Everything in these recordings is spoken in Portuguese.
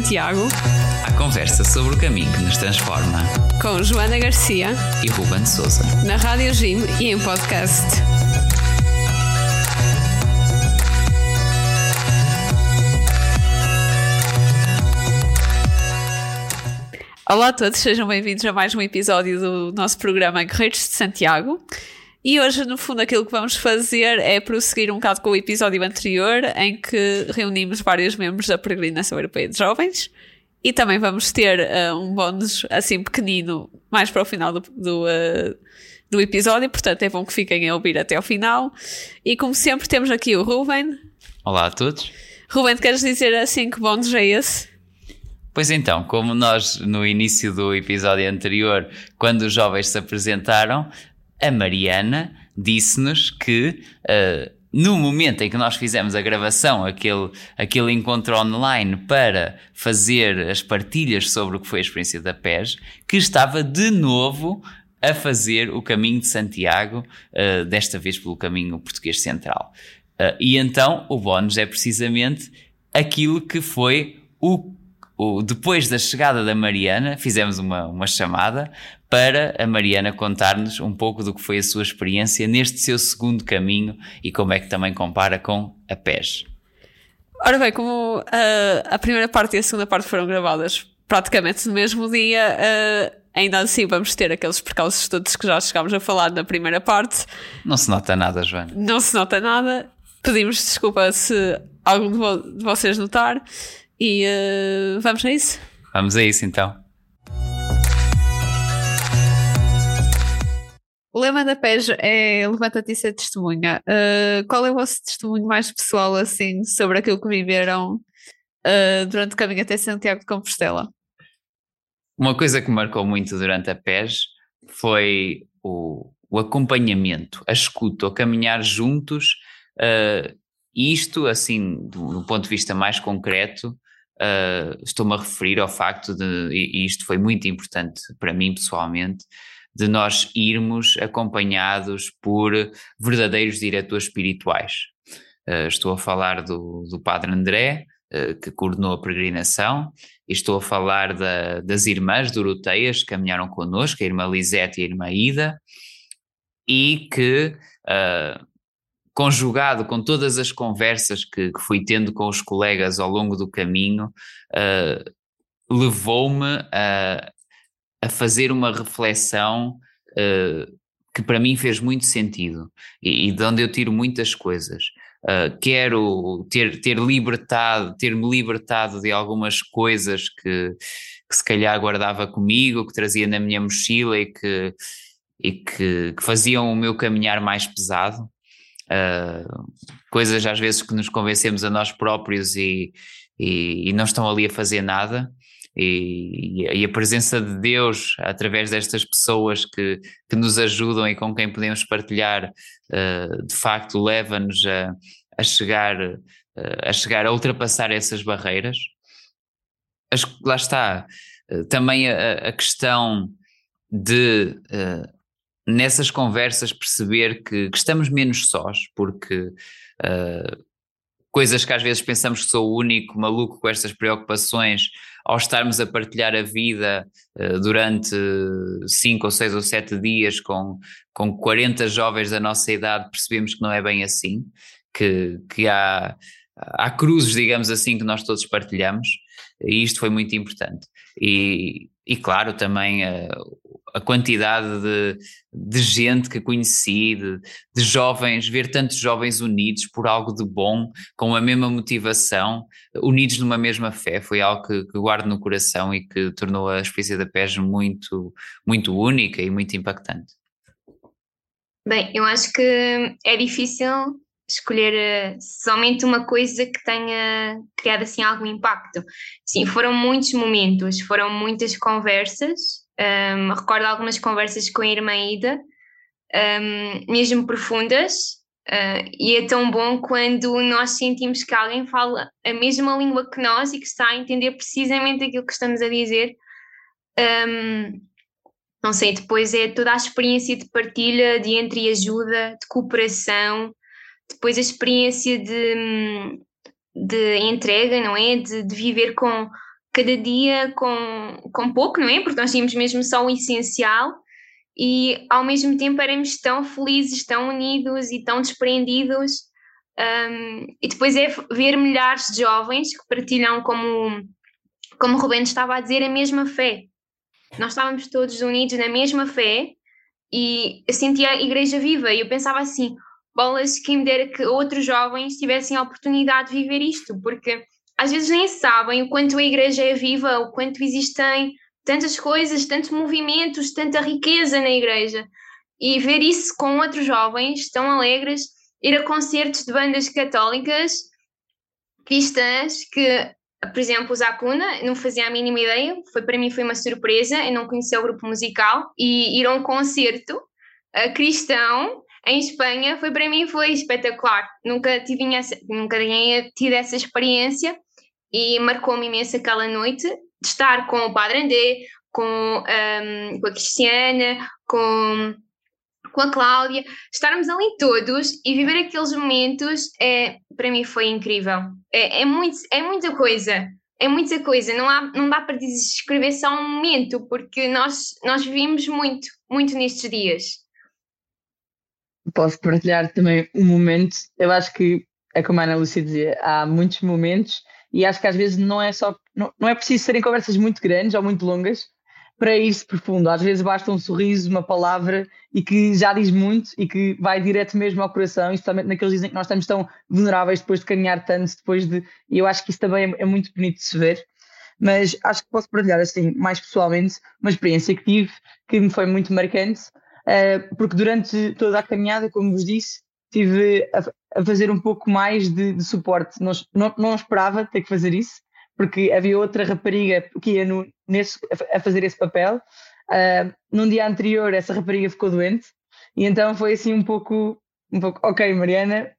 Santiago. A conversa sobre o caminho que nos transforma. Com Joana Garcia e Ruben Souza. Na Rádio Jim e em podcast. Olá a todos, sejam bem-vindos a mais um episódio do nosso programa Guerreiros de Santiago. E hoje, no fundo, aquilo que vamos fazer é prosseguir um bocado com o episódio anterior, em que reunimos vários membros da Peregrinação Europeia de Jovens. E também vamos ter uh, um bónus assim pequenino mais para o final do, do, uh, do, episódio, portanto é bom que fiquem a ouvir até ao final. E como sempre, temos aqui o Ruben. Olá a todos. Ruben, queres dizer assim que bónus é esse? Pois então, como nós no início do episódio anterior, quando os jovens se apresentaram, a Mariana disse-nos que uh, no momento em que nós fizemos a gravação, aquele, aquele encontro online para fazer as partilhas sobre o que foi a experiência da PES, que estava de novo a fazer o caminho de Santiago, uh, desta vez pelo caminho português central. Uh, e então o bónus é precisamente aquilo que foi o o, depois da chegada da Mariana, fizemos uma, uma chamada para a Mariana contar-nos um pouco do que foi a sua experiência neste seu segundo caminho e como é que também compara com a PES. Ora bem, como uh, a primeira parte e a segunda parte foram gravadas praticamente no mesmo dia, uh, ainda assim vamos ter aqueles percalços todos que já chegámos a falar na primeira parte. Não se nota nada, Joana. Não se nota nada. Pedimos desculpa se algum de vocês notar. E uh, vamos a isso? Vamos a isso então. O lema da PES é Levanta-te e ser testemunha. Uh, qual é o vosso testemunho mais pessoal, assim, sobre aquilo que viveram uh, durante o caminho até Santiago de Compostela? Uma coisa que marcou muito durante a PES foi o, o acompanhamento, a escuta, o caminhar juntos. Uh, isto, assim, do, do, ponto de vista mais concreto, Uh, Estou-me a referir ao facto de, e isto foi muito importante para mim pessoalmente, de nós irmos acompanhados por verdadeiros diretores espirituais. Uh, estou a falar do, do Padre André, uh, que coordenou a peregrinação, e estou a falar da, das irmãs Doroteias que caminharam connosco, a irmã Lisete e a irmã Ida, e que uh, conjugado com todas as conversas que, que, fui tendo com os colegas ao longo do caminho, uh, levou-me a, a, fazer uma reflexão uh, que para mim fez muito sentido e, e, de onde eu tiro muitas coisas. Uh, quero ter, ter libertado, ter-me libertado de algumas coisas que, que se calhar guardava comigo, que trazia na minha mochila e que, e que, que faziam o meu caminhar mais pesado uh, coisas às vezes que nos convencemos a nós próprios e, e, e não estão ali a fazer nada. E, e, a presença de Deus através destas pessoas que, que nos ajudam e com quem podemos partilhar, uh, de facto leva-nos a, a, chegar, uh, a chegar a ultrapassar essas barreiras. As, lá está, uh, também a, a, questão de nessas conversas perceber que, que estamos menos sós, porque uh, coisas que às vezes pensamos que sou o único maluco com estas preocupações, ao estarmos a partilhar a vida uh, durante cinco ou seis ou sete dias com, com 40 jovens da nossa idade, percebemos que não é bem assim, que, que há, há cruzes, digamos assim, que nós todos partilhamos, e isto foi muito importante. E, e claro, também uh, a quantidade de, de gente que conheci, de, de, jovens, ver tantos jovens unidos por algo de bom, com a mesma motivação, unidos numa mesma fé, foi algo que, que guardo no coração e que tornou a experiência da PES muito, muito única e muito impactante. Bem, eu acho que é difícil escolher eh, somente uma coisa que tenha criado assim algum impacto. Sim, foram muitos momentos, foram muitas conversas um, recordo algumas conversas com a irmã Ida, um, mesmo profundas, uh, e é tão bom quando nós sentimos que alguém fala a mesma língua que nós e que está a entender precisamente aquilo que estamos a dizer. Um, não sei, depois é toda a experiência de partilha, de entreajuda, de cooperação, depois a experiência de, de entrega, não é? De, de viver com cada dia com, com pouco, não é? Porque nós tínhamos mesmo só o essencial e ao mesmo tempo éramos tão felizes, tão unidos e tão desprendidos. Um, e depois é ver milhares de jovens que partilham, como, como o Rubens estava a dizer, a mesma fé. Nós estávamos todos unidos na mesma fé e eu sentia a igreja viva e eu pensava assim, bolas, quem me dera que outros jovens tivessem a oportunidade de viver isto, porque às vezes nem sabem o quanto a igreja é viva, o quanto existem tantas coisas, tantos movimentos, tanta riqueza na igreja. E ver isso com outros jovens tão alegres, ir a concertos de bandas católicas cristãs que, por exemplo, o Zacuna, não fazia a mínima ideia, foi para mim foi uma surpresa, eu não conhecia o grupo musical, e ir a um concerto uh, cristão em Espanha foi para mim foi espetacular. Nunca tive nunca tinha tido essa experiência e marcou-me imenso aquela noite de estar com o Padre André, com, um, com a Cristiana, com, com a Cláudia, estarmos ali todos e viver aqueles momentos, é, para mim foi incrível. É, é, muito, é muita coisa, é muita coisa, não, há, não dá para descrever só um momento, porque nós, nós vivimos muito, muito nestes dias. Posso partilhar também um momento, eu acho que, é como a Ana Lúcia dizia, há muitos momentos e acho que às vezes não é só não, não é preciso serem conversas muito grandes ou muito longas para ir-se profundo. Às vezes basta um sorriso, uma palavra e que já diz muito e que vai direto mesmo ao coração, especialmente naqueles dizem que nós estamos tão vulneráveis depois de caminhar tanto, depois de. E eu acho que isso também é, é muito bonito de se ver. Mas acho que posso partilhar assim, mais pessoalmente, uma experiência que tive que me foi muito marcante, uh, porque durante toda a caminhada, como vos disse, tive a, fazer um pouco mais de, de suporte. Não, não, não esperava ter que fazer isso, porque havia outra rapariga que ia no, nesse, a fazer esse papel. Uh, num dia anterior, essa rapariga ficou doente, e então foi assim um pouco, um pouco ok, Mariana,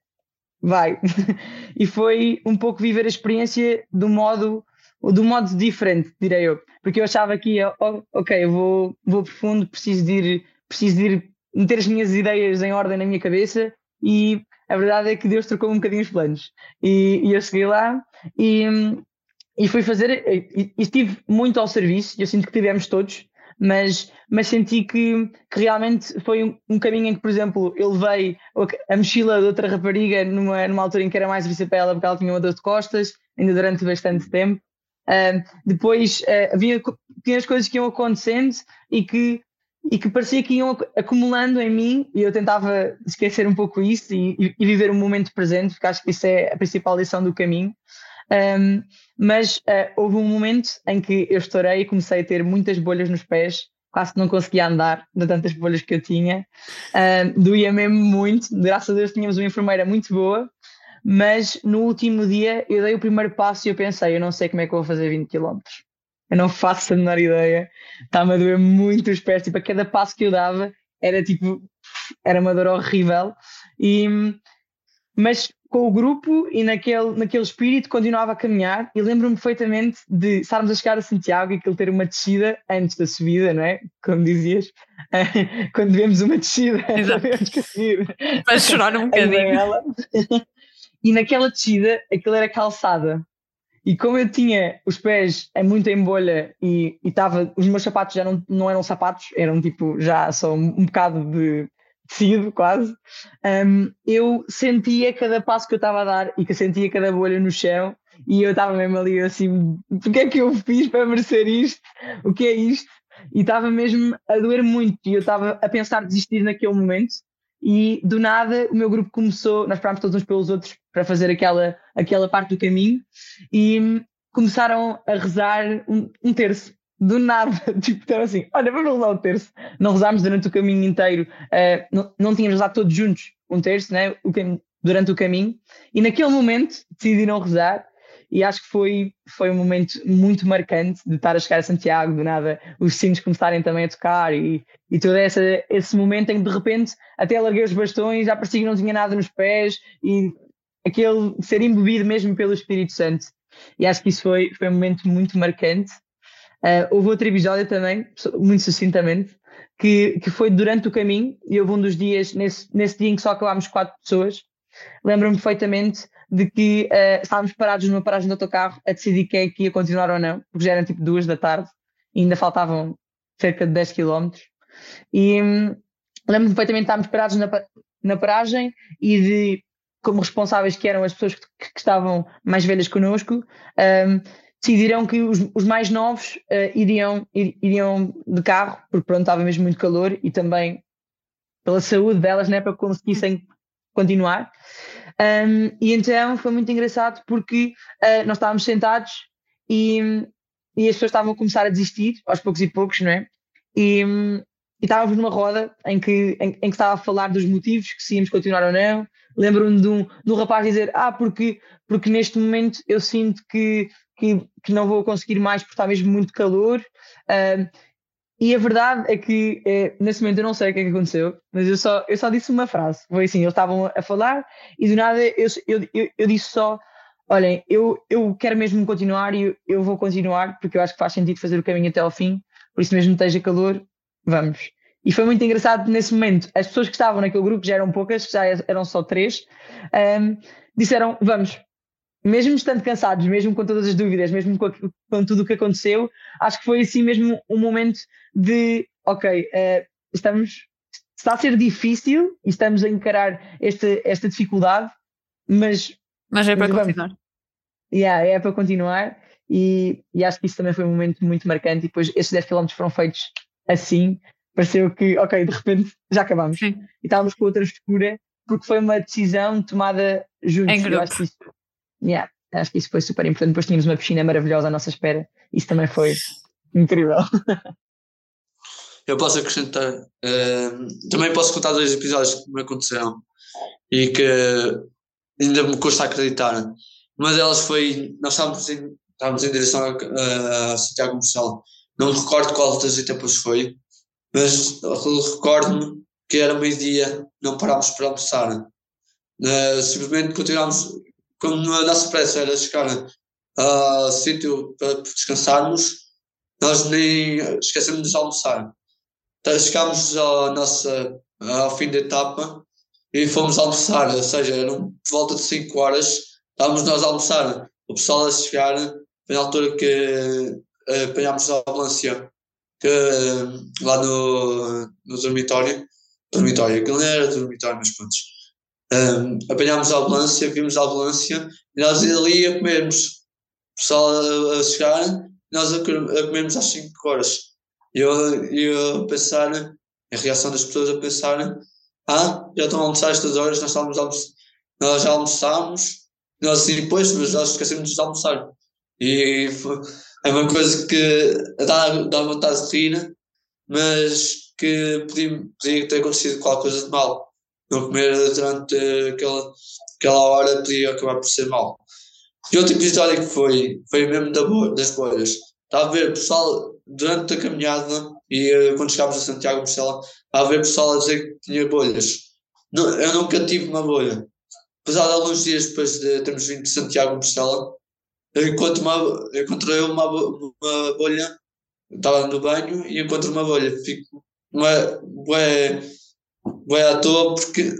vai. e foi um pouco viver a experiência do modo, do modo diferente, direi eu, porque eu achava que, oh, ok, eu vou, vou profundo, preciso de ir, preciso de ir meter as minhas ideias em ordem na minha cabeça e a verdade é que Deus trocou um bocadinho os planos. E, e eu cheguei lá e, e fui fazer, e, estive muito ao serviço, eu sinto que tivemos todos, mas, mas senti que, que realmente foi um, um, caminho em que, por exemplo, eu levei a mochila de outra rapariga numa, numa altura em que era mais difícil para ela porque ela tinha uma dor de costas, ainda durante bastante tempo. Uh, depois uh, havia pequenas coisas que iam acontecendo e que, e que parecia que iam acumulando em mim e eu tentava esquecer um pouco isso e, e viver o momento presente, porque acho que isso é a principal lição do caminho. Um, mas uh, houve um momento em que eu estourei e comecei a ter muitas bolhas nos pés, quase não conseguia andar de tantas bolhas que eu tinha. Um, doía mesmo muito, graças a Deus tínhamos uma enfermeira muito boa, mas no último dia eu dei o primeiro passo e eu pensei, eu não sei como é que vou fazer 20 km. Eu não faço a menor ideia, está-me a doer muito os pés, tipo, a cada passo que eu dava era tipo, era uma dor horrível. E, mas com o grupo e naquele, naquele espírito continuava a caminhar e lembro-me perfeitamente de estarmos a chegar a Santiago e aquilo ter uma descida antes da subida, não é? Como dizias, quando vemos uma descida, sabemos que a subir. Para chorar um bocadinho. e naquela descida, aquilo era calçada. E como eu tinha os pés muito em bolha e, estava, os meus sapatos já não, não eram sapatos, eram tipo já só um, bocado de tecido quase, um, eu sentia cada passo que eu estava a dar e que sentia cada bolha no chão e eu estava mesmo ali assim, o que é que eu fiz para merecer isto? O que é isto? E estava mesmo a doer muito e eu estava a pensar desistir naquele momento e do nada o meu grupo começou, nós parámos todos uns pelos outros para fazer aquela, aquela parte do caminho e começaram a rezar um, um terço. Do nada, tipo, então assim, olha, vamos rezar um terço. Não rezámos durante o caminho inteiro, uh, não, não tínhamos rezado todos juntos um terço, né, o, durante o caminho, e naquele momento decidiram rezar, e acho que foi, foi um momento muito marcante de estar a chegar a Santiago, do nada os sinos começarem também a tocar, e, e todo essa, esse momento em que de repente até larguei os bastões, já parecia que não tinha nada nos pés, e aquele ser embebido mesmo pelo Espírito Santo. E acho que isso foi, foi um momento muito marcante. Uh, houve outro episódio também, muito sucintamente, que, que foi durante o caminho, e houve um dos dias, nesse, nesse dia em que só acabámos quatro pessoas, lembro-me perfeitamente de que uh, estávamos parados numa paragem do autocarro a decidir quem é que ia continuar ou não, porque já eram tipo duas da tarde e ainda faltavam cerca de 10 quilómetros. E um, lembro-me perfeitamente de estarmos parados na, na paragem e de, como responsáveis que eram as pessoas que, que estavam mais velhas connosco, um, decidiram que os, os mais novos uh, iriam, ir, iriam de carro, porque pronto, estava mesmo muito calor e também pela saúde delas, né, para que conseguissem continuar. Um, e então foi muito engraçado porque uh, nós estávamos sentados e, e as pessoas estavam a começar a desistir, aos poucos e poucos, não é? E, e estávamos numa roda em que, em, em, que estava a falar dos motivos, que se íamos continuar ou não. Lembro-me de um, de um rapaz dizer: Ah, porque, porque neste momento eu sinto que, que, que não vou conseguir mais porque está mesmo muito calor. Uh, e a verdade é que é, nesse momento eu não sei o que é que aconteceu, mas eu só, eu só disse uma frase. Foi assim: eles estavam a falar e do nada eu, eu, eu, eu disse só: Olhem, eu, eu quero mesmo continuar e eu, eu vou continuar porque eu acho que faz sentido fazer o caminho até ao fim, por isso mesmo esteja calor, vamos. E foi muito engraçado nesse momento. As pessoas que estavam naquele grupo, já eram poucas, já eram só três, um, disseram: Vamos, mesmo estando cansados, mesmo com todas as dúvidas, mesmo com, com tudo o que aconteceu, acho que foi assim mesmo um momento de, ok, uh, estamos, está a ser difícil e estamos a encarar esta, esta dificuldade, mas... Mas é para mas continuar. Yeah, é para continuar e, e, acho que isso também foi um momento muito marcante e depois esses 10 km foram feitos assim, pareceu que, ok, de repente já acabamos. Sim. E estávamos com outra escura porque foi uma decisão tomada juntos. Em grupo. Yeah, acho que isso foi super importante. Depois tínhamos uma piscina maravilhosa à nossa espera. Isso também foi incrível. Eu posso acrescentar. Uh, também posso contar dois episódios que me aconteceram e que ainda me custa acreditar. Uma delas foi. Nós estávamos em, estávamos em direção a, a Santiago Moção. Não me recordo qual das etapas foi, mas recordo-me que era meio-dia, não parámos para almoçar. Uh, simplesmente continuámos como a nossa pressa era chegar ao sítio para descansarmos, nós nem esquecemos de almoçar. Então, chegámos ao, nossa, ao fim da etapa e fomos almoçar, ou seja, eram por volta de 5 horas, estávamos nós a almoçar. O pessoal a chegar, foi na altura que uh, apanhámos a ambulância que, uh, lá no, no dormitório. Dormitório, que não era dormitório, mas pronto um, apanhámos a ambulância, vimos a ambulância e nós ali a comermos. O pessoal a, a chegar, nós a, a comermos às 5 horas. E eu, eu a pensar, a reação das pessoas a pensar: ah, já estão a almoçar estas horas, nós, estamos nós já almoçámos. Nós depois, mas nós esquecemos de almoçar. E é uma coisa que dá, dá vontade de rir, mas que podia, podia ter acontecido qualquer coisa de mal não comer durante aquela, aquela hora podia acabar por ser mal. E outro episódio que foi, foi mesmo da, das bolhas. Estava a ver pessoal durante a caminhada e eh, quando chegámos a Santiago de Compostela, estava a ver pessoal a dizer que tinha bolhas. Não, eu nunca tive uma bolha. Apesar de alguns dias depois de termos vindo de Santiago de Compostela, eu encontrei uma, uma bolha, estava no banho e encontro uma bolha. Fico uma, uma, Vai à toa porque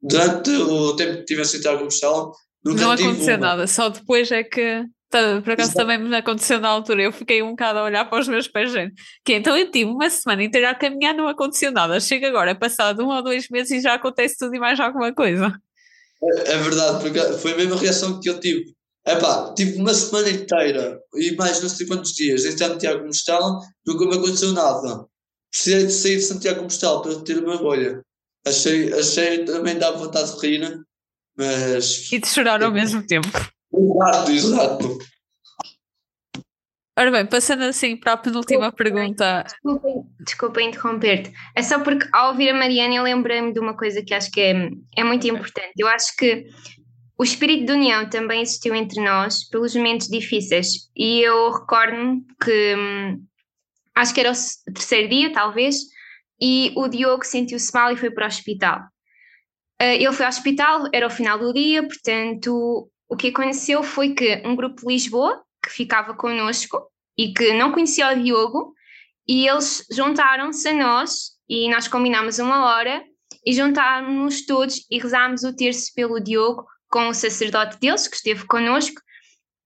durante o tempo que estive a Santiago Compostela nunca Não aconteceu uma. nada, só depois é que. Tá, por acaso Exato. também me aconteceu na altura, eu fiquei um bocado a olhar para os meus pés, gente. Que então eu tive uma semana inteira a caminhar, não aconteceu nada. Chega agora, passado um ou dois meses e já acontece tudo e mais alguma coisa. É, é verdade, porque foi a mesma reação que eu tive. Epá, tive uma semana inteira e mais não sei quantos dias em Santiago de Compostela, nunca me aconteceu nada. Precisei de sair de Santiago de Compostela para ter uma bolha. Achei, achei também dá vontade de rir, mas. E de chorar ao mesmo tempo. Exato, exato. Ora bem, passando assim para a penúltima pergunta. Desculpa, desculpa interromper-te. É só porque ao ouvir a Mariana eu lembrei-me de uma coisa que acho que é, é muito importante. Eu acho que o espírito de união também existiu entre nós pelos momentos difíceis. E eu recordo-me que hum, acho que era o terceiro dia, talvez, e o Diogo sentiu-se mal e foi para o hospital. Uh, ele foi ao hospital, era o final do dia, portanto, o que aconteceu foi que um grupo de Lisboa, que ficava connosco e que não conhecia o Diogo, e eles juntaram-se a nós e nós combinámos uma hora e juntámos-nos todos e rezámos o terço pelo Diogo com o sacerdote deles, que esteve connosco,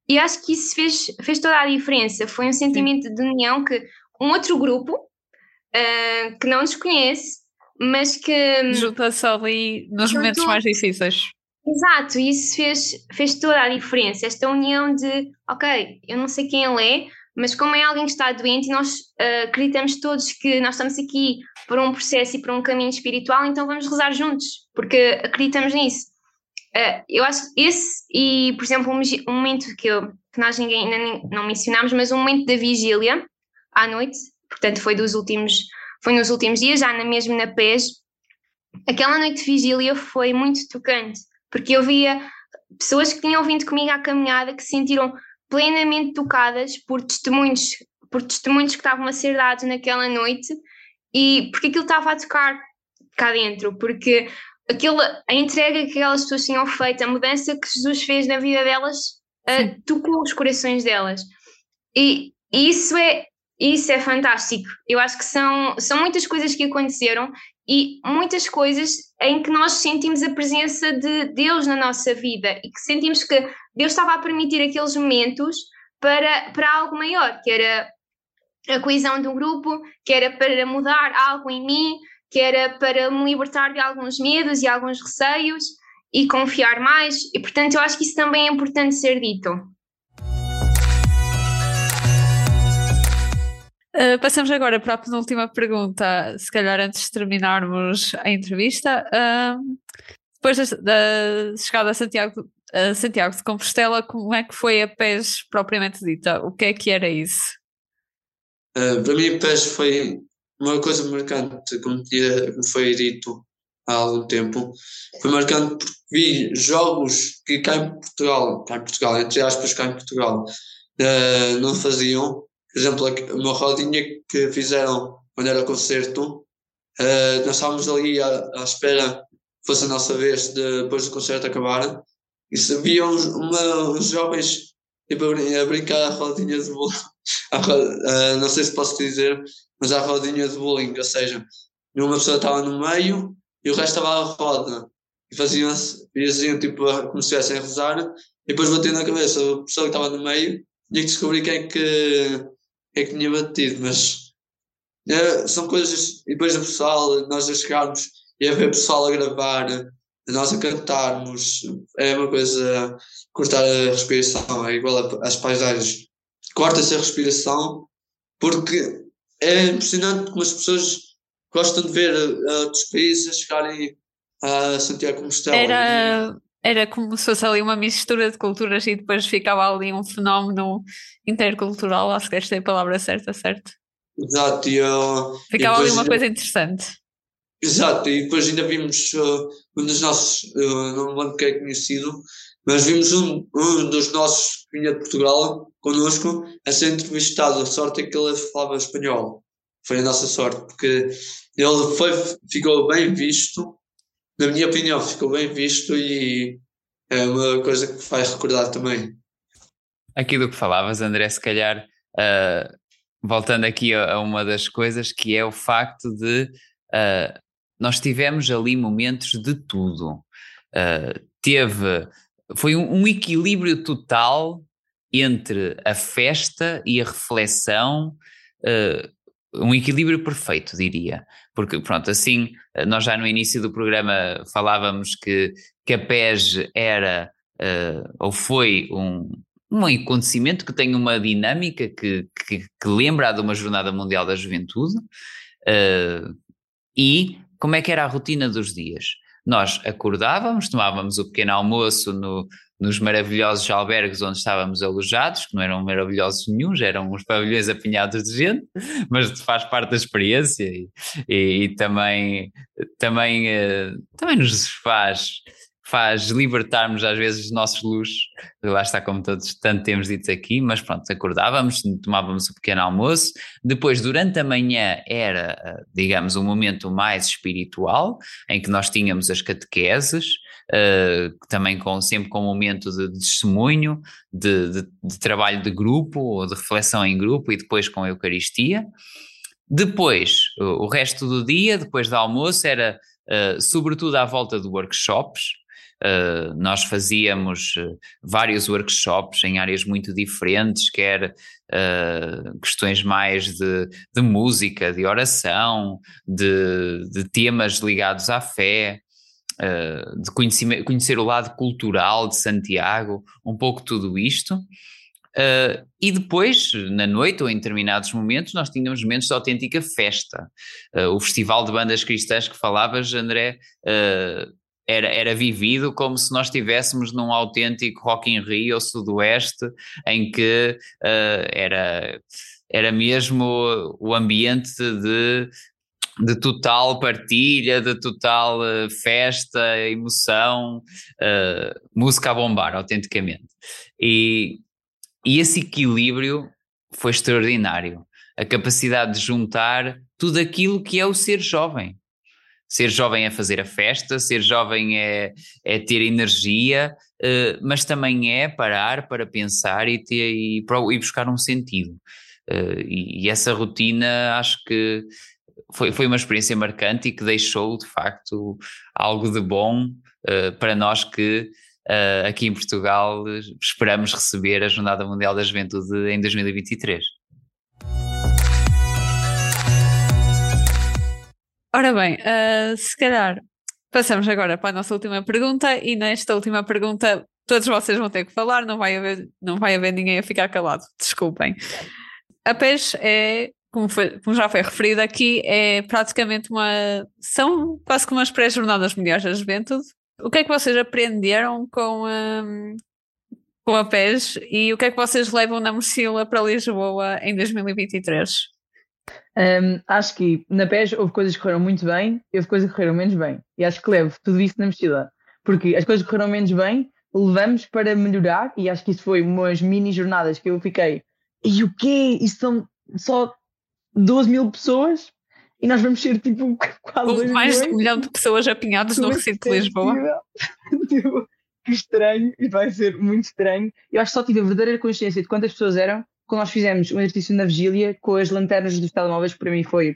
e acho que isso fez, fez toda a diferença. Foi um sentimento Sim. de união que um outro grupo uh, que não nos conhece, mas que. Junta-se ali nos momentos mais difíceis. Exato, e isso fez, fez toda a diferença. Esta união de, ok, eu não sei quem ele é, mas como é alguém que está doente e nós uh, acreditamos todos que nós estamos aqui por um processo e por um caminho espiritual, então vamos rezar juntos, porque acreditamos nisso. Uh, eu acho que esse, e por exemplo, um, um momento que, eu, que nós ninguém ainda não mencionámos, mas um momento da vigília à noite, portanto foi dos últimos, foi nos últimos dias, já na, mesmo na PES, aquela noite de vigília foi muito tocante, porque eu via pessoas que tinham vindo comigo à caminhada que se sentiram plenamente tocadas por testemunhos, por testemunhos que estavam a ser dados naquela noite e porque aquilo estava a tocar cá dentro, porque aquilo, a entrega que aquelas pessoas tinham feito, a mudança que Jesus fez na vida delas, uh, tocou os corações delas. E, e isso é isso é fantástico. Eu acho que são, são muitas coisas que aconteceram e muitas coisas em que nós sentimos a presença de Deus na nossa vida e que sentimos que Deus estava a permitir aqueles momentos para, para algo maior, que era a coesão do grupo, que era para mudar algo em mim, que era para me libertar de alguns medos e alguns receios e confiar mais. E portanto, eu acho que isso também é importante ser dito. Uh, passamos agora para a penúltima pergunta, se calhar antes de terminarmos a entrevista. Uh, depois da, da, chegada a Santiago, Santiago de Compostela, como é que foi a PES propriamente dita? O que é que era isso? Uh, para mim, a PES foi uma coisa marcante, como, tinha, como foi dito há algum tempo. Foi marcante porque vi jogos que cá em Portugal, cá em Portugal, entre aspas, cá em Portugal, não faziam por exemplo, uma rodinha que fizeram quando era concerto, uh, nós estávamos ali à, à, espera que fosse a nossa vez de, depois do concerto acabar, e se viam uma, uns jovens tipo, a brincar à rodinha de bowling, uh, não sei se posso dizer, mas à rodinha de bowling, ou seja, uma pessoa estava no meio e o resto estava à roda, e faziam-se, faziam tipo como se estivessem a rezar, e depois batendo na cabeça a pessoa que estava no meio, tinha que descobrir quem é que é que tinha batido, mas é, são coisas. E depois o pessoal, nós a chegarmos e a ver o pessoal a gravar, nós a cantarmos, é uma coisa. Cortar a respiração é igual às paisagens. Corta-se a respiração porque é impressionante como as pessoas gostam de ver outros países a chegarem a Santiago como estão. Era, era como se fosse ali uma mistura de culturas e depois ficava ali um fenómeno intercultural, acho que esta é a palavra certa, certo? Exato, e, uh, ficava e ali uma coisa interessante. Exato, e depois ainda vimos uh, um dos nossos, uh, não me lembro quem é conhecido, mas vimos um, um dos nossos que vinha de Portugal connosco a ser entrevistado. A sorte é que ele falava espanhol. Foi a nossa sorte, porque ele foi, ficou bem visto na minha opinião, ficou bem visto e é uma coisa que vai recordar também. Aqui do que falavas, André, se calhar, uh, voltando aqui a, a, uma das coisas, que é o facto de uh, nós tivemos ali momentos de tudo. Uh, teve, foi um, um equilíbrio total entre a festa e a reflexão, um equilíbrio perfeito, diria. Porque, pronto, assim, nós já no início do programa falávamos que, que a PES era uh, ou foi um, um acontecimento que tem uma dinâmica que, que, que lembra de uma Jornada Mundial da Juventude. Uh, e como é que era a rotina dos dias? Nós acordávamos, tomávamos o pequeno almoço no, nos maravilhosos albergues onde estávamos alojados, que não eram maravilhosos nenhums, eram uns pavilhões apinhados de gente, mas faz parte da experiência e, e, e também, também, uh, também nos faz, faz libertarmos às vezes os nossos luxos, lá está como todos tanto temos dito aqui, mas pronto, acordávamos, tomávamos o pequeno almoço, depois durante a manhã era, eh, digamos, um momento mais espiritual, em que nós tínhamos as catequeses, uh, também com, sempre com um momento de, de testemunho, de, de, de, trabalho de grupo ou de reflexão em grupo e depois com a Eucaristia. Depois, o, resto do dia, depois do almoço, era uh, sobretudo à volta de workshops, Uh, nós fazíamos uh, vários workshops em áreas muito diferentes, quer uh, questões mais de, de, música, de oração, de, de temas ligados à fé, de conhecer, conhecer o lado cultural de Santiago, um pouco tudo isto. Uh, e depois, na noite ou em determinados momentos, nós tínhamos momentos de autêntica festa. Uh, o Festival de Bandas Cristãs que falavas, André, uh, era, era vivido como se nós estivéssemos num autêntico Rock in Rio ou Sudoeste, em que era, era mesmo o ambiente de de total partilha, de total uh, festa, emoção, uh, música a bombar, autenticamente. E, e esse equilíbrio foi extraordinário. A capacidade de juntar tudo aquilo que é o ser jovem. Ser jovem é fazer a festa, ser jovem é, é ter energia, uh, mas também é parar para pensar e, ter, e, e buscar um sentido. Uh, e, e, essa rotina acho que foi, foi uma experiência marcante e que deixou de facto algo de bom uh, para nós que aqui em Portugal esperamos receber a Jornada Mundial da Juventude em 2023. Ora bem, uh, se calhar passamos agora para a nossa última pergunta e nesta última pergunta todos vocês vão ter que falar, não vai haver, não vai haver ninguém a ficar calado, desculpem. A PES é, como, foi, como já foi referido aqui, é praticamente uma. são quase como as pré-jornadas mundiais da juventude, o que é que vocês aprenderam com a, com a PES e o que é que vocês levam na mochila para Lisboa em 2023? Um, acho que na PES houve coisas que correram muito bem e houve coisas que correram menos bem. E acho que levo tudo isso na mochila. Porque as coisas que correram menos bem levamos para melhorar e acho que isso foi umas mini jornadas que eu fiquei e o quê? Isso são só 12 mil pessoas e nós vamos ser tipo quase mais de um milhão de pessoas apinhadas no recinto de Lisboa. tipo, que estranho, e vai ser muito estranho. Eu acho que só tive a verdadeira consciência de quantas pessoas eram quando nós fizemos um exercício na vigília com as lanternas dos telemóveis, para mim foi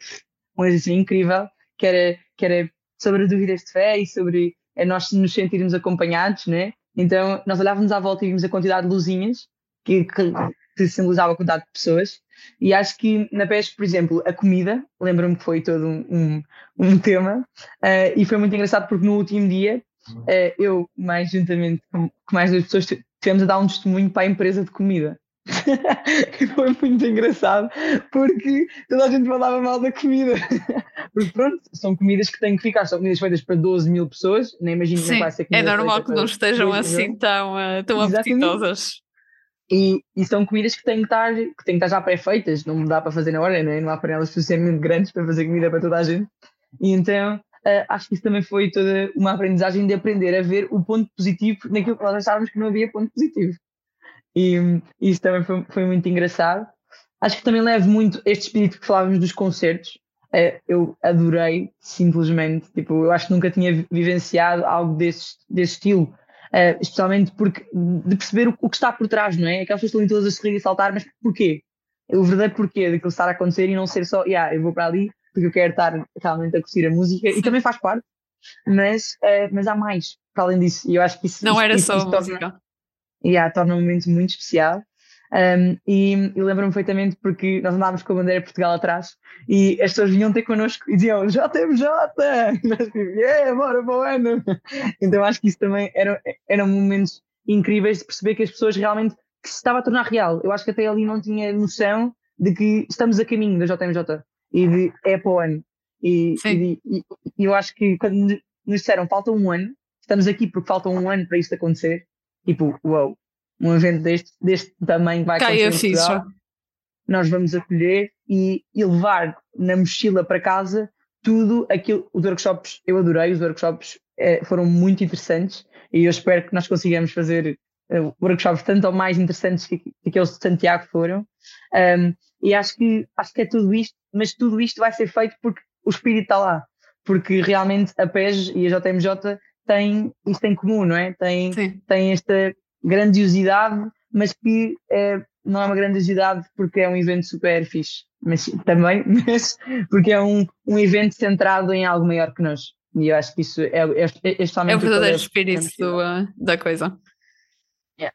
um exercício incrível, que era, que era sobre dúvidas de fé e sobre é, nós nos sentirmos acompanhados, né? Então nós olhávamos à volta e vimos a quantidade de luzinhas que, que, que simbolizava a quantidade de pessoas e acho que na pesca, por exemplo, a comida, lembro-me que foi todo um, um, um tema, uh, e foi muito engraçado porque no último dia, uh, eu, mais juntamente com, com mais duas pessoas, tivemos a dar um testemunho para a empresa de comida. E foi muito engraçado porque toda a gente falava mal da comida. porque pronto, são comidas que têm que ficar, são comidas feitas para 12 mil pessoas, nem imagino que vai ser comida. É normal que não estejam assim tão, uh, tão apetitosas. E, e, são comidas que têm que estar, que têm que estar já pré-feitas, não dá para fazer na hora, né? não há panelas suficientemente grandes para fazer comida para toda a gente. E então uh, acho que isso também foi toda uma aprendizagem de aprender a ver o ponto positivo naquilo que nós achávamos que não havia ponto positivo. E, isso também foi, foi, muito engraçado. Acho que também levo muito este espírito que falávamos dos concertos. Uh, eu adorei, simplesmente. Tipo, eu acho que nunca tinha vivenciado algo desse, desse estilo Uh, especialmente porque de perceber o, o, que está por trás, não é? Aquelas pessoas estão todas a sorrir e saltar, mas porquê? O verdadeiro porquê daquilo estar a acontecer e não ser só, yeah, eu vou para ali porque eu quero estar realmente a curtir a música e também faz parte, mas, uh, mas há mais para além disso. E eu acho que isso. Não isso, era isso, só isso música. Torna, yeah, torna um momento muito especial. Um, e, e lembro-me perfeitamente porque nós andávamos com a bandeira de Portugal atrás e as pessoas vinham ter connosco e diziam JMJ! E nós tipo, yeah, bora para o ano! Então acho que isso também era, eram momentos incríveis de perceber que as pessoas realmente que se estava a tornar real. Eu acho que até ali não tinha noção de que estamos a caminho da JMJ e de é para o ano. E, e, e, e eu acho que quando nos disseram falta um ano, estamos aqui porque falta um ano para isto acontecer, tipo, uau, wow, um evento deste, deste tamanho vai Cai acontecer Portugal, nós vamos acolher e, e, levar na mochila para casa tudo aquilo, os workshops, eu adorei, os workshops eh, foram muito interessantes e eu espero que nós consigamos fazer uh, workshops tanto ou mais interessantes que, que aqueles de Santiago foram. Um, e acho que, acho que é tudo isto, mas tudo isto vai ser feito porque o espírito está lá, porque realmente a PES e a JMJ têm isto em comum, não é? Têm, têm esta grandiosidade, mas que é, não é uma grandiosidade porque é um evento super fixe, mas também mas porque é um, um evento centrado em algo maior que nós. E eu acho que isso é, é, é, é, é o verdadeiro espírito do, da coisa. Yeah.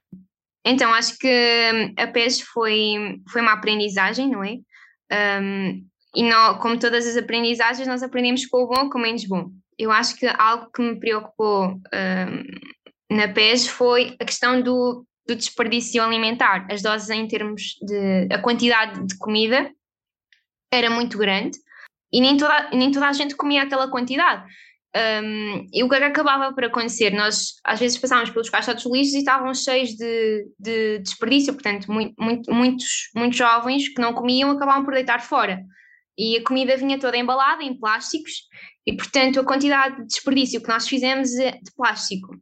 Então, acho que hum, a PES foi, foi uma aprendizagem, não é? Um, e não, como todas as aprendizagens, nós aprendemos com o bom com o menos bom. Eu acho que algo que me preocupou um, na PES foi a questão do, do desperdício alimentar. As doses em termos de. a quantidade de comida era muito grande e nem toda, nem toda a gente comia aquela quantidade. Um, e o que, é que acabava por acontecer? Nós às vezes passávamos pelos caixotes de lixo e estavam cheios de, de desperdício, portanto, muito, muito, muitos, muitos jovens que não comiam acabavam por deitar fora. E a comida vinha toda embalada em plásticos, e portanto a quantidade de desperdício que nós fizemos é de plástico.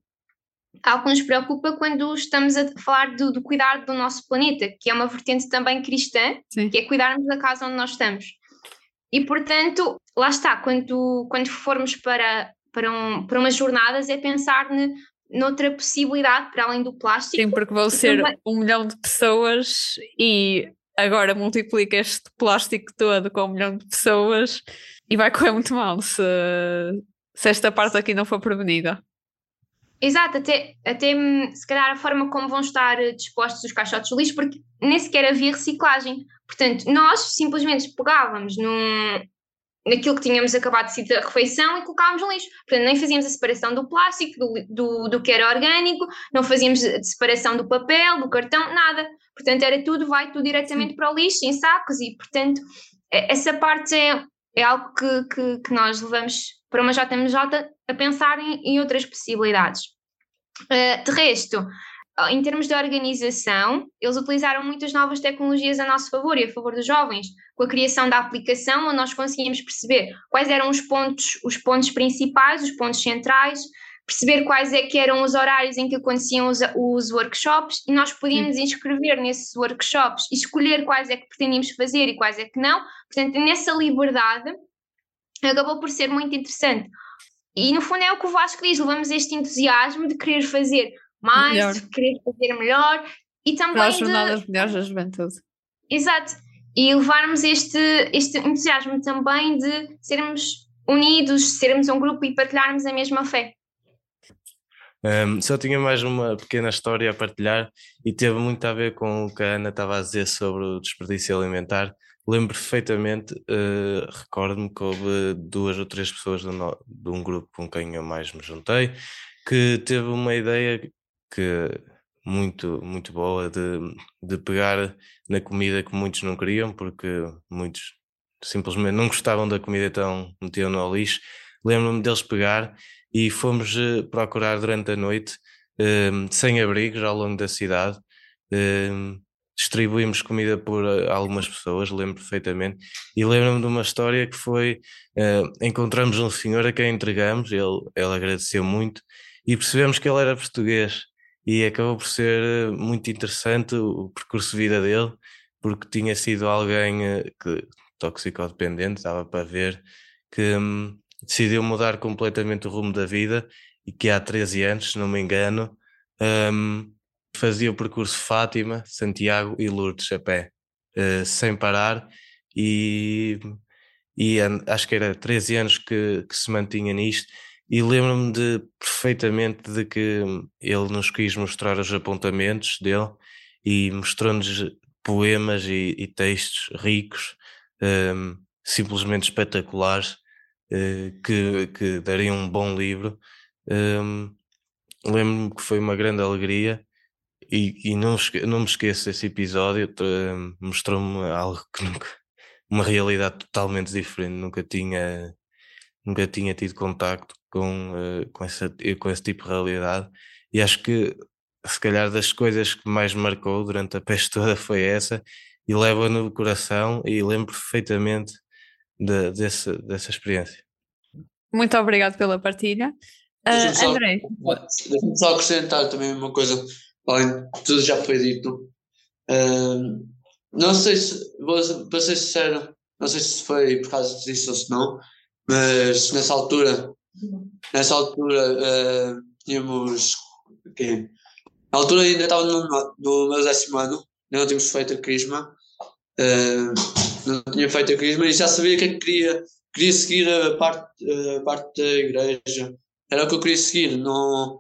Algo que nos preocupa quando estamos a falar do, do cuidar do nosso planeta, que é uma vertente também cristã, Sim. que é cuidarmos da casa onde nós estamos. E portanto, lá está, quando, quando formos para, para, um, para umas jornadas, é pensar ne, noutra possibilidade para além do plástico. Sim, porque vão ser também... um milhão de pessoas e agora multiplica este plástico todo com um milhão de pessoas e vai correr muito mal se, se esta parte aqui não for prevenida. Exato, até, até se calhar a forma como vão estar dispostos os caixotes de lixo, porque nem sequer havia reciclagem. Portanto, nós simplesmente pegávamos num, naquilo que tínhamos acabado de decidir a refeição e colocávamos no lixo. Portanto, nem fazíamos a separação do plástico, do, do, do que era orgânico, não fazíamos a separação do papel, do cartão, nada. Portanto, era tudo, vai tudo diretamente para o lixo, em sacos, e portanto, é, essa parte é, é algo que, que, que nós levamos para uma JMJ a pensar em, em outras possibilidades. Uh, de resto, em termos de organização, eles utilizaram muitas novas tecnologias a nosso favor e a favor dos jovens, com a criação da aplicação, onde nós conseguimos perceber quais eram os pontos, os pontos principais, os pontos centrais, perceber quais é que eram os horários em que aconteciam os, os workshops e nós podíamos Sim. inscrever nesses workshops e escolher quais é que pretendíamos fazer e quais é que não. Portanto, nessa liberdade, acabou por ser muito interessante. E no fundo é o que o Vasco diz, levamos este entusiasmo de querer fazer mais, melhor. de querer fazer melhor e também. Para as jornadas de... melhores da juventude. Exato. E levarmos este, este entusiasmo também de sermos unidos, sermos um grupo e partilharmos a mesma fé. Um, só tinha mais uma pequena história a partilhar e teve muito a ver com o que a Ana estava a dizer sobre o desperdício alimentar. Lembro perfeitamente, uh, recordo-me que houve duas ou três pessoas de, no, de um grupo com quem eu mais me juntei que teve uma ideia que muito, muito boa de, de pegar na comida que muitos não queriam, porque muitos simplesmente não gostavam da comida, então metiam no lixo. Lembro-me deles pegar e fomos uh, procurar durante a noite uh, sem abrigos ao longo da cidade. Uh, distribuímos comida por eh, algumas pessoas, lembro perfeitamente, e lembro-me de uma história que foi, encontramos um senhor a quem entregamos, ele, ele agradeceu muito, e percebemos que ele era português, e acabou por ser eh, muito interessante o percurso de vida dele, porque tinha sido alguém que, toxicodependente, estava para ver, que hum, decidiu mudar completamente o rumo da vida, e que há 13 anos, se não me engano, um, fazia o percurso Fátima, Santiago e Lourdes a pé, uh, sem parar, e, e acho que era 13 anos que, que se mantinha nisto. E lembro-me de, perfeitamente de que ele nos quis mostrar os apontamentos dele e mostrou-nos poemas e, e, textos ricos, um, simplesmente espetaculares, uh, que, que dariam um bom livro. Um, lembro-me que foi uma grande alegria e, e não, não me esqueço desse episódio, mostrou-me algo que nunca, uma realidade totalmente diferente, nunca tinha, nunca tinha tido contacto com, uh, com, essa, com esse tipo de realidade e acho que se calhar das coisas que mais marcou durante a peste toda foi essa e leva no coração e lembro perfeitamente de, desse, dessa experiência. Muito obrigado pela partilha. Uh, André. Deixa-me só acrescentar também uma coisa além de tudo já foi dito. Uh, não sei se, vou, para ser sincero, não sei se foi por causa disso ou se não, mas nessa altura, nessa altura uh, tínhamos. Okay, na altura ainda estava no, no meu décimo ano, ainda não tínhamos feito a Crisma, uh, não tinha feito a Crisma e já sabia é que queria, queria seguir a parte, a parte da igreja, era o que eu queria seguir, não,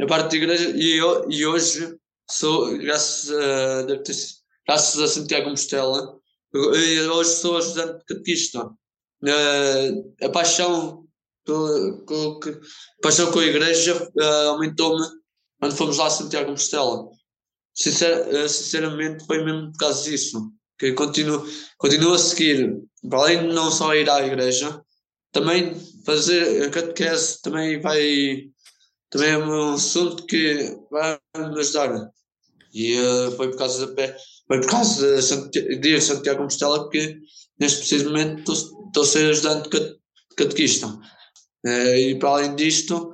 a parte da igreja, e, eu, e hoje sou, graças a, graças a Santiago Compostela, hoje sou ajudante catequista. A, a paixão, com, com, a paixão com a igreja uh, aumentou-me quando fomos lá a Santiago Compostela. Sincer, uh, sinceramente, foi mesmo por causa disso. Que continuo, continuo a seguir, para além de não só ir à igreja, também fazer a catequese também vai também é um assunto que vai me ajudar. E uh, foi por causa da foi por causa de Santiago, Santiago Compostela que neste preciso momento estou a ser ajudante catequista. Uh, e para além disto,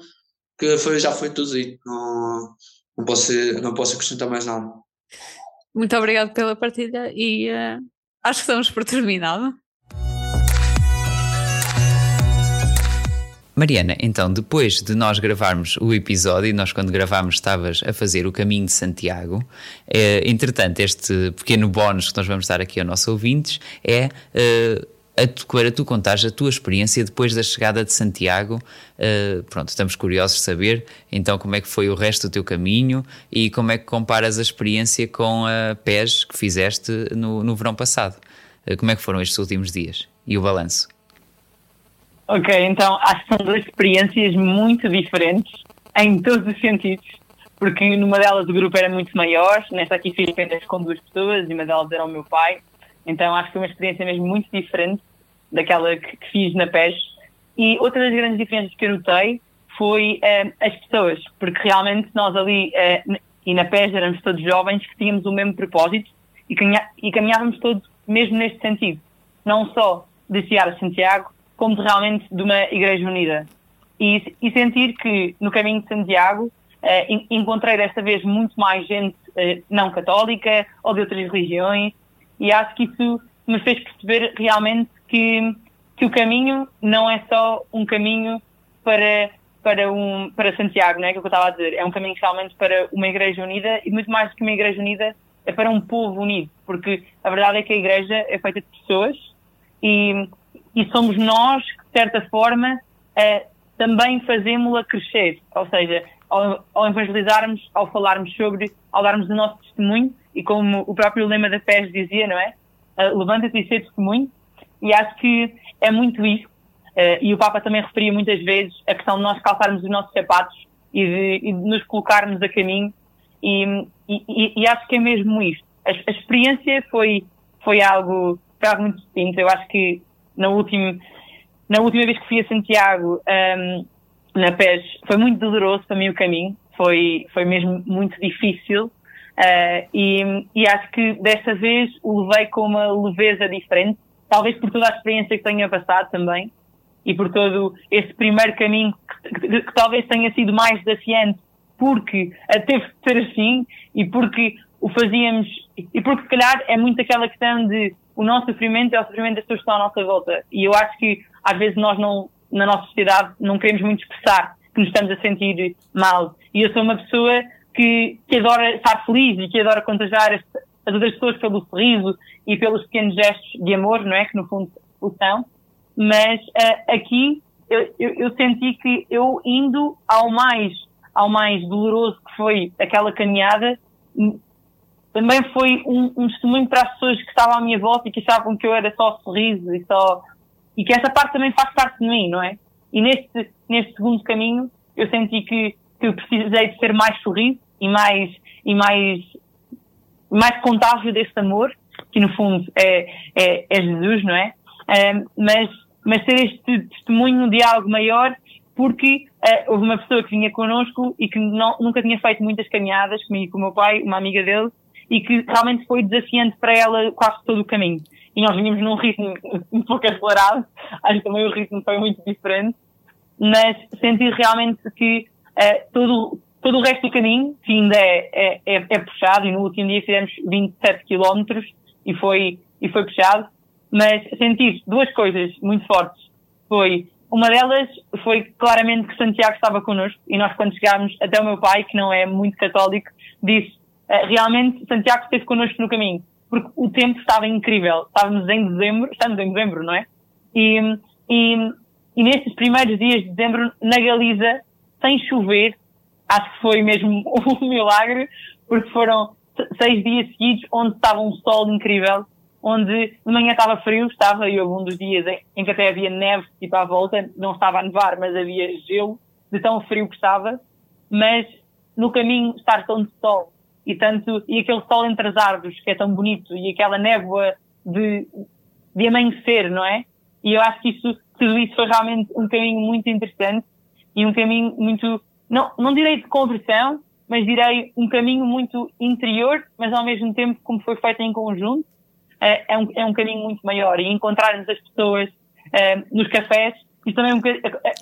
que foi, já foi tudo dito, não, não, posso, não posso acrescentar mais nada. Muito obrigado pela partilha e uh, acho que estamos por terminado. Mariana, então, depois de nós gravarmos o episódio, nós quando gravámos estavas a fazer o caminho de Santiago, eh, entretanto, este pequeno bónus que nós vamos dar aqui aos nossos ouvintes é eh, tu, para tu contares a tua experiência depois da chegada de Santiago. Uh, pronto, estamos curiosos de saber então como é que foi o resto do teu caminho e como é que comparas a experiência com a PES que fizeste no, no verão passado. Uh, como é que foram estes últimos dias e o balanço? Ok, então acho que são duas experiências muito diferentes em todos os sentidos, porque numa delas o grupo era muito maior, nesta aqui fiz apenas com duas pessoas e uma delas era o meu pai, então acho que foi uma experiência mesmo muito diferente daquela que, que fiz na PES. E outra das grandes diferenças que eu notei foi eh, as pessoas, porque realmente nós ali eh, e na PES éramos todos jovens que tínhamos o mesmo propósito e, caminha, e caminhávamos todos mesmo neste sentido, não só de chegar a Santiago, como de, realmente de uma Igreja Unida. E, e sentir que no caminho de Santiago eh, encontrei desta vez muito mais gente não católica ou de outras religiões, e acho que isso me fez perceber realmente que, que o caminho não é só um caminho para, para, um, para Santiago, não é? que, é que eu estava a dizer, é um caminho realmente para uma Igreja Unida e muito mais do que uma Igreja Unida é para um povo unido, porque a verdade é que a Igreja é feita de pessoas e e somos nós que, de certa forma, eh, também fazemos-la crescer. Ou seja, ao, ao, evangelizarmos, ao falarmos sobre, ao darmos o nosso testemunho, e como o próprio lema da PES dizia, não é? Uh, Levanta-te e ser testemunho. E acho que é muito isso. Uh, e o Papa também referia muitas vezes a questão de nós calçarmos os nossos sapatos e de, e de nos colocarmos a caminho. E, e, e, acho que é mesmo isto. A, a experiência foi, foi, algo, foi algo muito distinto. Eu acho que na última, na última vez que fui a Santiago, um, na PES, foi muito doloroso para mim o caminho, foi, foi mesmo muito difícil. Uh, e, e acho que desta vez o levei com uma leveza diferente, talvez por toda a experiência que tenha passado também e por todo esse primeiro caminho que, que, que talvez tenha sido mais desafiante porque teve que ser assim e porque o fazíamos e porque se calhar é muito aquela questão de o nosso sofrimento é o sofrimento das pessoas que estão à nossa volta. E eu acho que às vezes nós não, na nossa sociedade, não queremos muito expressar que nos estamos a sentir mal. E eu sou uma pessoa que, que adora estar feliz e que adora contagiar as, as outras pessoas pelo sorriso e pelos pequenos gestos de amor, não é? Que no fundo o são. Mas uh, aqui eu, eu, eu senti que eu indo ao mais, ao mais doloroso que foi aquela caminhada, também foi um, um, testemunho para as pessoas que estavam à minha volta e que achavam que eu era só sorriso e só. e que essa parte também faz parte de mim, não é? E neste, neste segundo caminho eu senti que, que eu precisei de ser mais sorriso e mais, e mais, mais contágio desse amor, que no fundo é, é, é Jesus, não é? mas, mas ser este testemunho de algo maior porque uh, houve uma pessoa que vinha connosco e que não, nunca tinha feito muitas caminhadas comigo com o meu pai, uma amiga dele, e que realmente foi desafiante para ela quase todo o caminho. E nós vinhamos num ritmo um pouco acelerado, acho que também o ritmo foi muito diferente, mas senti realmente que uh, todo, todo o resto do caminho, que ainda é, é, é, é, puxado, e no último dia fizemos 27 km e foi, e foi puxado, mas senti duas coisas muito fortes. Foi, uma delas foi claramente que Santiago estava connosco, e nós quando chegámos, até o meu pai, que não é muito católico, disse eh, realmente Santiago esteve connosco no caminho, porque o tempo estava incrível. Estávamos em dezembro, estamos em dezembro, não é? E, E, e nestes primeiros dias de dezembro, na Galiza, sem chover, acho que foi mesmo um milagre, porque foram seis dias seguidos onde estava um sol incrível, onde de manhã estava frio, estava, e houve um dos dias em que até havia neve tipo à volta, não estava a nevar, mas havia gelo, de tão frio que estava, mas no caminho estar tão de sol, e tanto, e aquele sol entre as árvores que é tão bonito, e aquela névoa de, de amanhecer, não é? E eu acho que isso, tudo isso foi realmente um caminho muito interessante e um caminho muito, não, não direi de conversão, mas direi um caminho muito interior, mas ao mesmo tempo, como foi feito em conjunto, é, é, um, é um caminho muito maior. E encontrarmos as pessoas é, nos cafés, isso também um,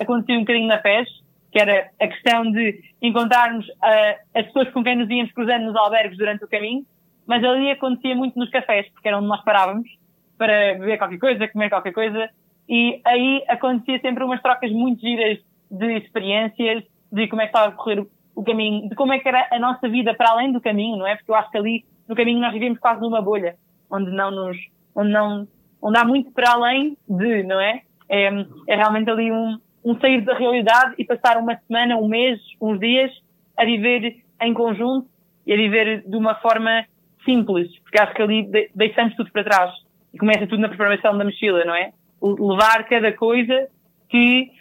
aconteceu um bocadinho na PES, que era a questão de encontrarmos uh, as pessoas com quem nos íamos cruzando nos albergues durante o caminho, mas ali acontecia muito nos cafés, porque era onde nós parávamos para beber qualquer coisa, comer qualquer coisa, e aí acontecia sempre umas trocas muito giras de experiências, de como é que estava a correr o caminho, de como é que era a nossa vida para além do caminho, não é? Porque eu acho que ali no caminho nós vivemos quase numa bolha, onde não nos, onde não, onde há muito para além de, não é? É, é realmente ali um, um sair da realidade e passar uma semana, um mês, uns dias a viver em conjunto e a viver de uma forma simples, porque acho que ali deixamos tudo para trás e começa tudo na preparação da mochila, não é? Levar cada coisa que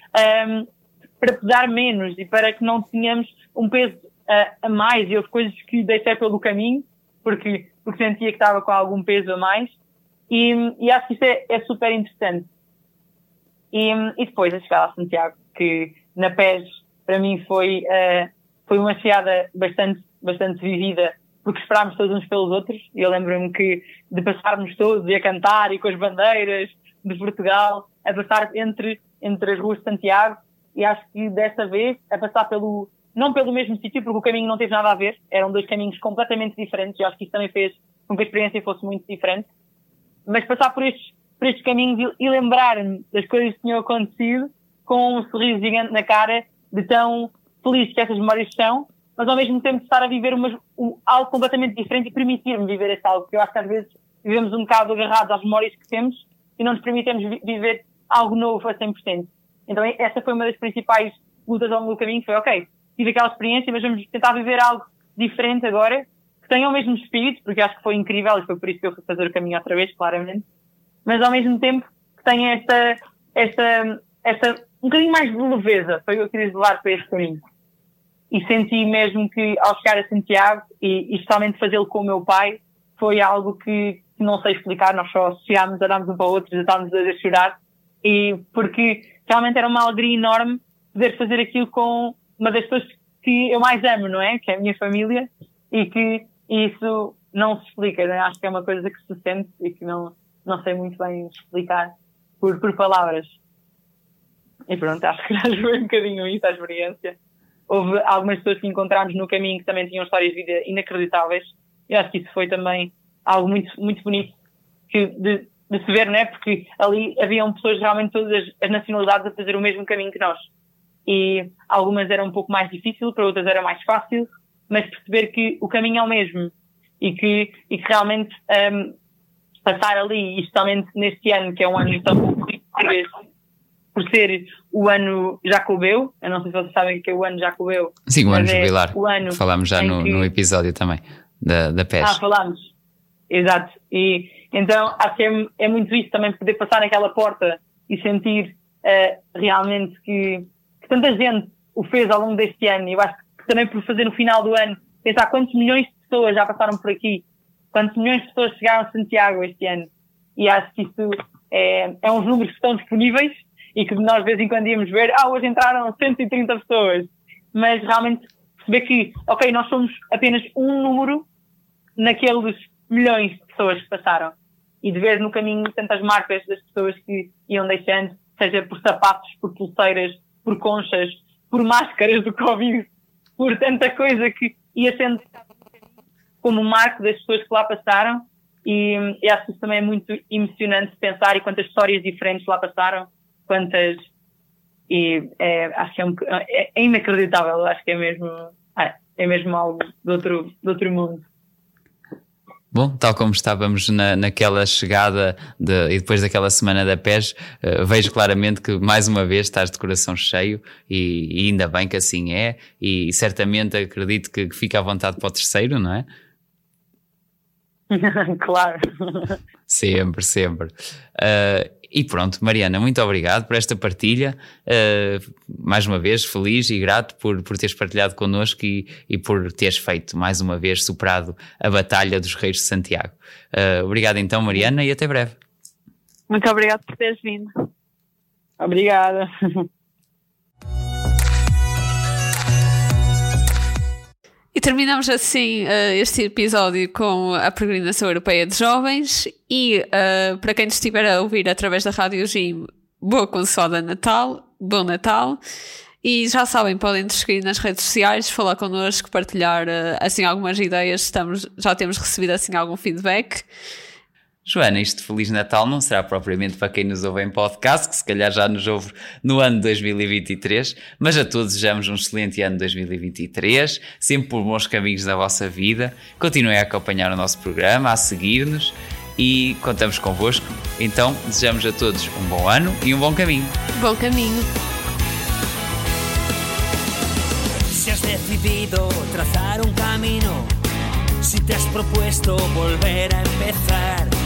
um, para pesar menos e para que não tenhamos um peso a, a mais e as coisas que deixei pelo caminho, porque, porque sentia que estava com algum peso a mais e, e acho que isso é, é super interessante. E, e depois a chegada a Santiago, que na PES para mim foi, uh, foi uma chegada bastante, bastante vivida porque esperámos todos uns pelos outros. E eu lembro-me que de passarmos todos e a cantar e com as bandeiras de Portugal, a passar entre, entre as ruas de Santiago. E acho que dessa vez, a passar pelo, não pelo mesmo sítio, porque o caminho não teve nada a ver, eram dois caminhos completamente diferentes. E acho que isso também fez com que a experiência fosse muito diferente. Mas passar por estes, por estes caminhos e, e lembrar-me das coisas que tinham acontecido com um sorriso gigante na cara de tão feliz que essas memórias são mas ao mesmo tempo estar a viver uma, um, algo completamente diferente e permitir-me viver esse algo, porque eu acho que às vezes vivemos um bocado agarrados às memórias que temos e não nos permitimos vi viver algo novo a 100%. Então essa foi uma das principais lutas ao longo do caminho, foi ok, tive aquela experiência, mas vamos tentar viver algo diferente agora, que tenha o mesmo espírito, porque acho que foi incrível e foi por isso que eu fui fazer o caminho outra vez, claramente, mas ao mesmo tempo que tenha esta, esta, esta um bocadinho mais de leveza, foi o que eu quis levar para este caminho. E senti mesmo que ao chegar a Santiago e, e especialmente fazê-lo com o meu pai foi algo que, que não sei explicar, nós só chegámos, olhámos um para o outro e estávamos a chorar e porque realmente era uma alegria enorme poder fazer aquilo com uma das pessoas que eu mais amo, não é? Que é a minha família e que isso não se explica, né? acho que é uma coisa que se sente e que não, não sei muito bem explicar por, por palavras. E pronto, acho que já foi um bocadinho isso a experiência houve algumas pessoas que encontramos no caminho que também tinham histórias de vida inacreditáveis. E acho que isso foi também algo muito, muito bonito que, de, de se ver, né? Porque ali haviam pessoas realmente todas as, nacionalidades a fazer o mesmo caminho que nós. E algumas eram um pouco mais difícil, para outras era mais fácil, mas perceber que o caminho é o mesmo e que, e que realmente um, passar ali, especialmente neste ano, que é um ano tão por ser o ano Jacobeu, eu não sei se vocês sabem que é o ano Jacobeu. Sim, o ano é jubilar. O ano Falámos já no, que... no, episódio também da, da PES. Ah, falámos. Exato. E então acho que é, é, muito isso também poder passar naquela porta e sentir uh, realmente que, que, tanta gente o fez ao longo deste ano. E eu acho que também por fazer no final do ano, pensar quantos milhões de pessoas já passaram por aqui, quantos milhões de pessoas chegaram a Santiago este ano. E acho que isso é, é uns números que estão disponíveis e que nós de vez em quando íamos ver, ah, hoje entraram 130 pessoas, mas realmente perceber que, ok, nós somos apenas um número naqueles milhões de pessoas que passaram e de ver no caminho tantas marcas das pessoas que iam deixando, seja por sapatos, por pulseiras, por conchas, por máscaras do Covid, por tanta coisa que ia sendo como marco das pessoas que lá passaram e, e acho que isso também é muito emocionante pensar e quantas histórias diferentes lá passaram quantas. E é, acho que é, um, é, é, inacreditável, acho que é mesmo, é, é mesmo algo do outro, do outro mundo. Bom, tal como estávamos na, naquela chegada de, e depois daquela semana da PES, uh, vejo claramente que mais uma vez estás de coração cheio e, e ainda bem que assim é, e certamente acredito que, que fica à vontade para o terceiro, não é? claro. Sempre, sempre. Uh, e pronto, Mariana, muito obrigado por esta partilha. Uh, mais uma vez, feliz e grato por, por teres partilhado connosco e, e por teres feito, mais uma vez, superado a Batalha dos Reis de Santiago. Uh, obrigado então, Mariana, e até breve. Muito obrigado por teres vindo. Obrigada. E terminamos assim uh, este episódio com a Peregrinação Europeia de Jovens. E uh, para quem estiver a ouvir através da Rádio Gym, boa consoada Natal, bom Natal. E já sabem, podem nos seguir nas redes sociais, falar connosco, partilhar uh, assim algumas ideias, estamos, já temos recebido assim algum feedback. Joana, este Feliz Natal não será propriamente para quem nos ouve em podcast, que se calhar já nos ouve no ano 2023, mas a todos desejamos um excelente ano 2023, sempre por bons caminhos da vossa vida. Continuem a acompanhar o nosso programa, a seguir-nos e contamos convosco. Então, desejamos a todos um bom ano e um bom caminho. Bom caminho. Si has decidido trazar un camino, si te has propuesto volver a empezar,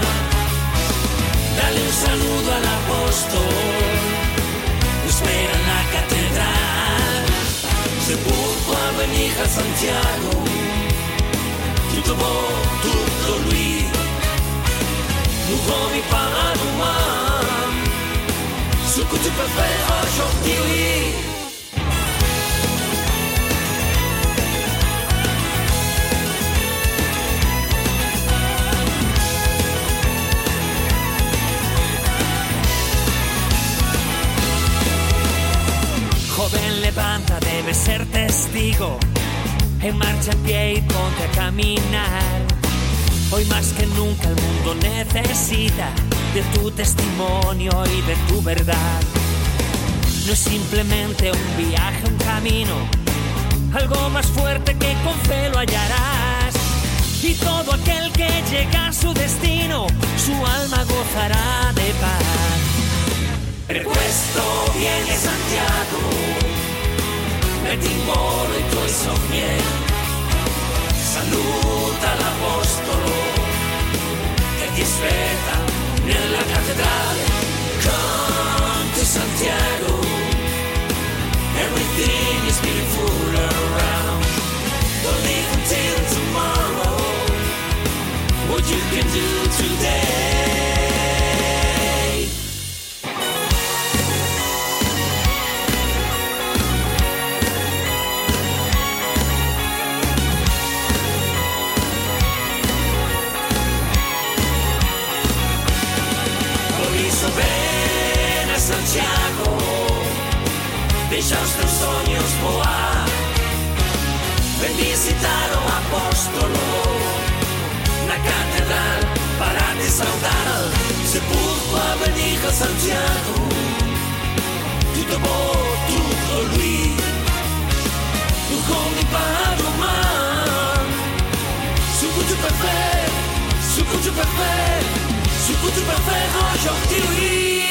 Dale un saludo al apóstol, espera en la catedral. Sepulcro a venir a Santiago, tutto beau, tutto lui. Nous remis par un humain, ce que tu peux faire debes ser testigo. En marcha pie y ponte a caminar. Hoy más que nunca el mundo necesita de tu testimonio y de tu verdad. No es simplemente un viaje, un camino, algo más fuerte que con fe lo hallarás. Y todo aquel que llega a su destino, su alma gozará de paz. Prepuesto viene Santiago, metti in volo i tuoi sogni, saluta l'Apostolo che ti aspetta nella cattedrale. Come to Santiago, everything is beautiful around. Don't live until tomorrow, what you can do today. Deixa os teus sonhos voar. Ven visitar o apóstolo na catedral para te saudar. Sepulcro a venir a Santiago, tutto beau, tutto lui. Tu comi par humain, ce que tu peux faire, ce que tu peux faire, ce que tu peux faire aujourd'hui.